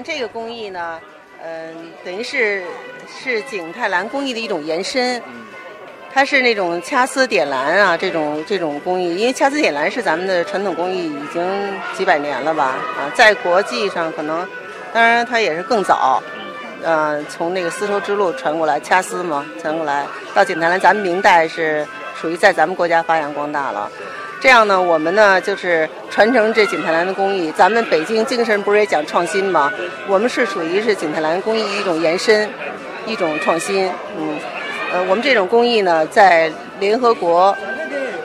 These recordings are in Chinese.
们这个工艺呢，嗯、等于是是景泰蓝工艺的一种延伸。它是那种掐丝点蓝啊，这种这种工艺，因为掐丝点蓝是咱们的传统工艺，已经几百年了吧？啊，在国际上可能，当然它也是更早，呃，从那个丝绸之路传过来，掐丝嘛，传过来到景泰蓝，咱们明代是属于在咱们国家发扬光大了。这样呢，我们呢就是传承这景泰蓝的工艺。咱们北京精神不是也讲创新吗？我们是属于是景泰蓝工艺一种延伸，一种创新。嗯，呃，我们这种工艺呢，在联合国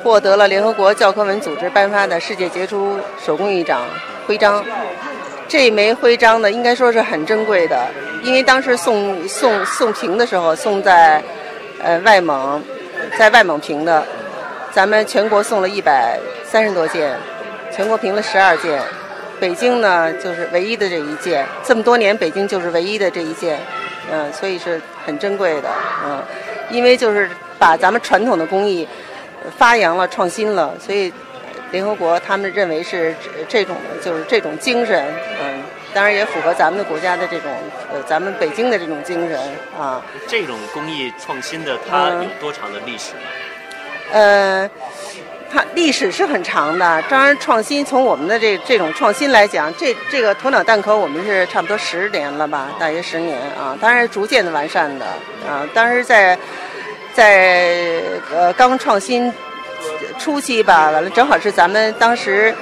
获得了联合国教科文组织颁发的世界杰出手工艺奖徽章。这枚徽章呢，应该说是很珍贵的，因为当时送送送评的时候，送在呃外蒙，在外蒙评的。咱们全国送了一百三十多件，全国评了十二件，北京呢就是唯一的这一件，这么多年北京就是唯一的这一件，嗯、所以是很珍贵的，嗯、因为就是把咱们传统的工艺呃发扬了、创新了，所以联合国他们认为是这种就是这种精神，嗯、当然也符合咱们的国家的这种呃咱们北京的这种精神啊。这种工艺创新的，它嗯有多长的历史呢？呃，它历史是很长的。当然，创新从我们的这这种创新来讲，这这个鸵鸟蛋壳我们是差不多十年了吧，大约十年啊。当然，逐渐的完善的啊。当时在在呃刚创新初期吧，完了正好是咱们当时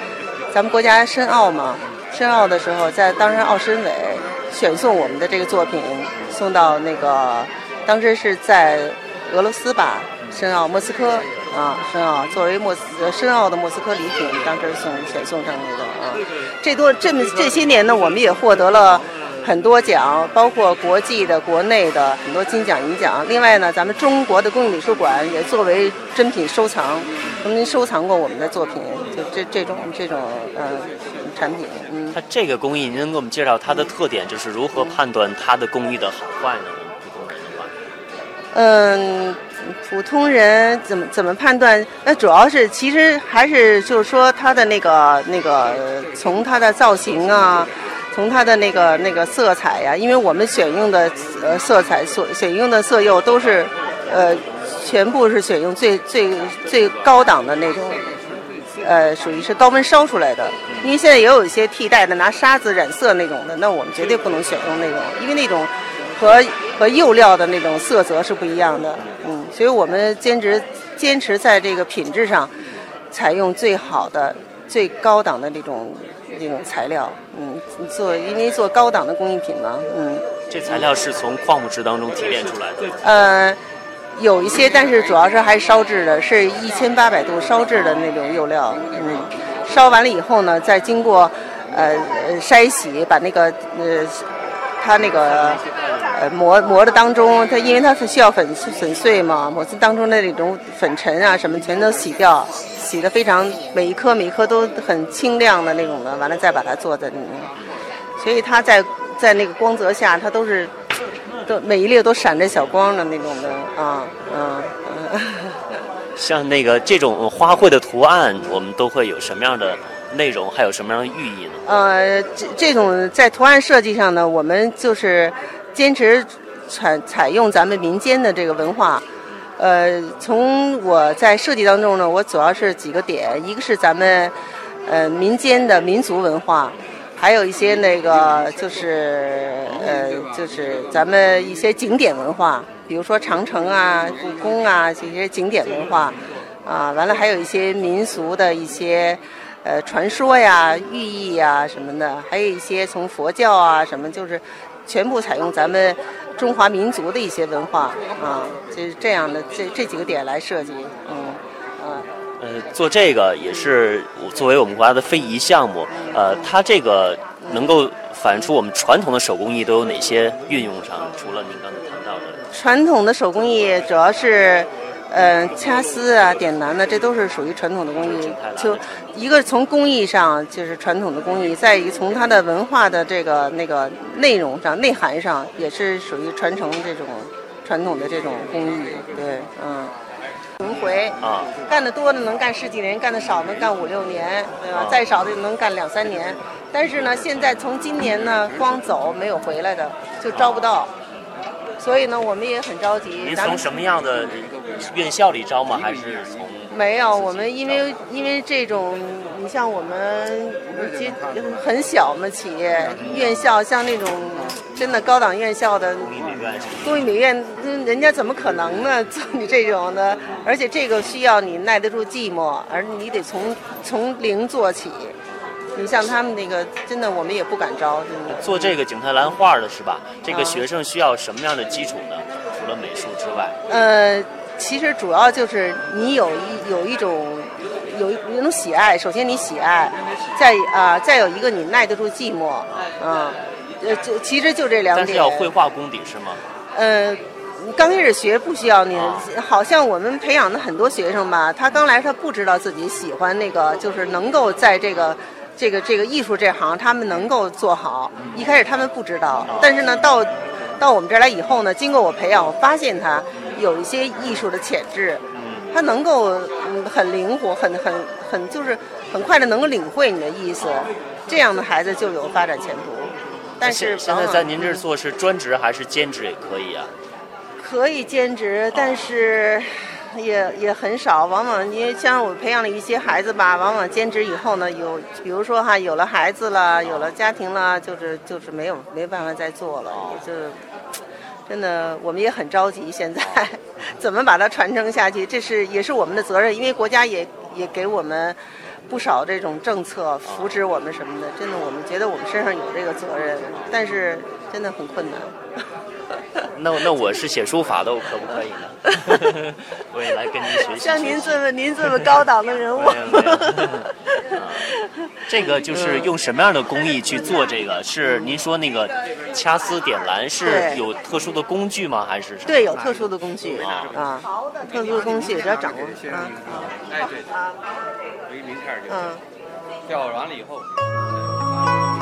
咱们国家申奥嘛，申奥的时候，在当时奥申委选送我们的这个作品送到那个当时是在俄罗斯吧，申奥莫斯科啊，申奥作为莫斯呃申奥的莫斯科礼品，当时送选送上去的啊。这多这么这些年呢，我们也获得了很多奖，包括国际的、国内的很多金奖、银奖。另外呢，咱们中国的工艺美术馆也作为珍品收藏，曾经收藏过我们的作品，就这这种这种呃产品，嗯。它这个工艺，您能给我们介绍它的特点，就是如何判断它的工艺的好坏呢？嗯，普通人怎么怎么判断？那主要是其实还是就是说它的那个那个从它的造型啊，从它的那个那个色彩呀、因为我们选用的呃色彩所选用的色釉都是呃全部是选用最最最高档的那种。呃，属于是高温烧出来的，因为现在也有一些替代的拿沙子染色那种的，那我们绝对不能选用那种，因为那种和和釉料的那种色泽是不一样的，嗯，所以我们坚持坚持在这个品质上，采用最好的、最高档的那种那种材料，嗯，做因为做高档的工艺品嘛，嗯，这材料是从矿物质当中提炼出来的。呃，有一些，但是主要是还是烧制的，是一千八百度烧制的那种釉料。嗯，烧完了以后呢，再经过呃呃筛洗，把那个呃它那个呃磨磨的当中，它因为它是需要粉粉碎嘛，磨子当中的那种粉尘啊什么全都洗掉，洗的非常每一颗每一颗都很清亮的那种的，完了再把它做在里面。所以它在在那个光泽下，它都是都每一粒都闪着小光的那种的啊，嗯嗯。像那个这种花卉的图案，我们都会有什么样的内容，还有什么样的寓意呢？呃，这这种在图案设计上呢，我们就是坚持采采用咱们民间的这个文化。呃，从我在设计当中呢，我主要是几个点，一个是咱们呃民间的民族文化，还有一些那个就是呃就是咱们一些景点文化，比如说长城啊、故宫啊这些景点文化啊，完了还有一些民俗的一些。呃，传说呀、寓意呀什么的，还有一些从佛教啊什么，就是全部采用咱们中华民族的一些文化啊，就是这样的这这几个点来设计，嗯啊。呃，做这个也是作为我们国家的非遗项目，呃，它这个能够反映出我们传统的手工艺都有哪些运用上？除了您刚才谈到的，传统的手工艺主要是，呃，掐丝啊、点蓝的，这都是属于传统的工艺。就一个从工艺上就是传统的工艺，再一个从它的文化的这个那个内容上、内涵上，也是属于传承这种传统的这种工艺。对，嗯。轮回啊，干的多的能干十几年，干的少能干五六年，对吧？啊再少的能干两三年。但是呢，现在从今年呢，光走没有回来的，就招不到。所以呢，我们也很着急。您从什么样的院校里招吗？还是从没有，我们因为因为这种，你像我们其实很小嘛，企业院校像那种真的高档院校的工艺美院人家怎么可能呢？做你这种的，而且这个需要你耐得住寂寞，而你得从从零做起。你像他们那个，真的我们也不敢招，真的。做这个景泰蓝画的是吧？这个啊学生需要什么样的基础呢？除了美术之外，呃，其实主要就是你有一有一种有一一种喜爱，首先你喜爱，再啊、再有一个你耐得住寂寞，嗯，呃，就其实就这两点。但是要绘画功底是吗？呃，刚开始学不需要你啊，好像我们培养的很多学生吧，他刚来他不知道自己喜欢那个，就是能够在这个。这个这个艺术这行，他们能够做好。一开始他们不知道，但是呢，到到我们这儿来以后呢，经过我培养，我发现他有一些艺术的潜质，嗯，他能够嗯很灵活，很很很就是很快的能够领会你的意思，这样的孩子就有发展前途。但是现现在在您这儿做是专职还是兼职也可以啊？可以兼职，但是也也很少。往往因为像我培养了一些孩子吧，往往兼职以后呢，有比如说哈，有了孩子了，有了家庭了，就是就是没有没办法再做了，也就是。真的，我们也很着急。现在 怎么把它传承下去，这是也是我们的责任，因为国家也也给我们不少这种政策扶持我们什么的。真的，我们觉得我们身上有这个责任，但是真的很困难。那那我是写书法的，我可不可以呢？我也来跟您学习。像您这么您这么高档的人物 这个就是用什么样的工艺去做这个？是您说那个掐丝点蓝是有特殊的工具吗？还是什么？对，有特殊的工具啊啊，特殊的工具只要掌握啊哎，对，啊有一名片就嗯，掉完了以后。好。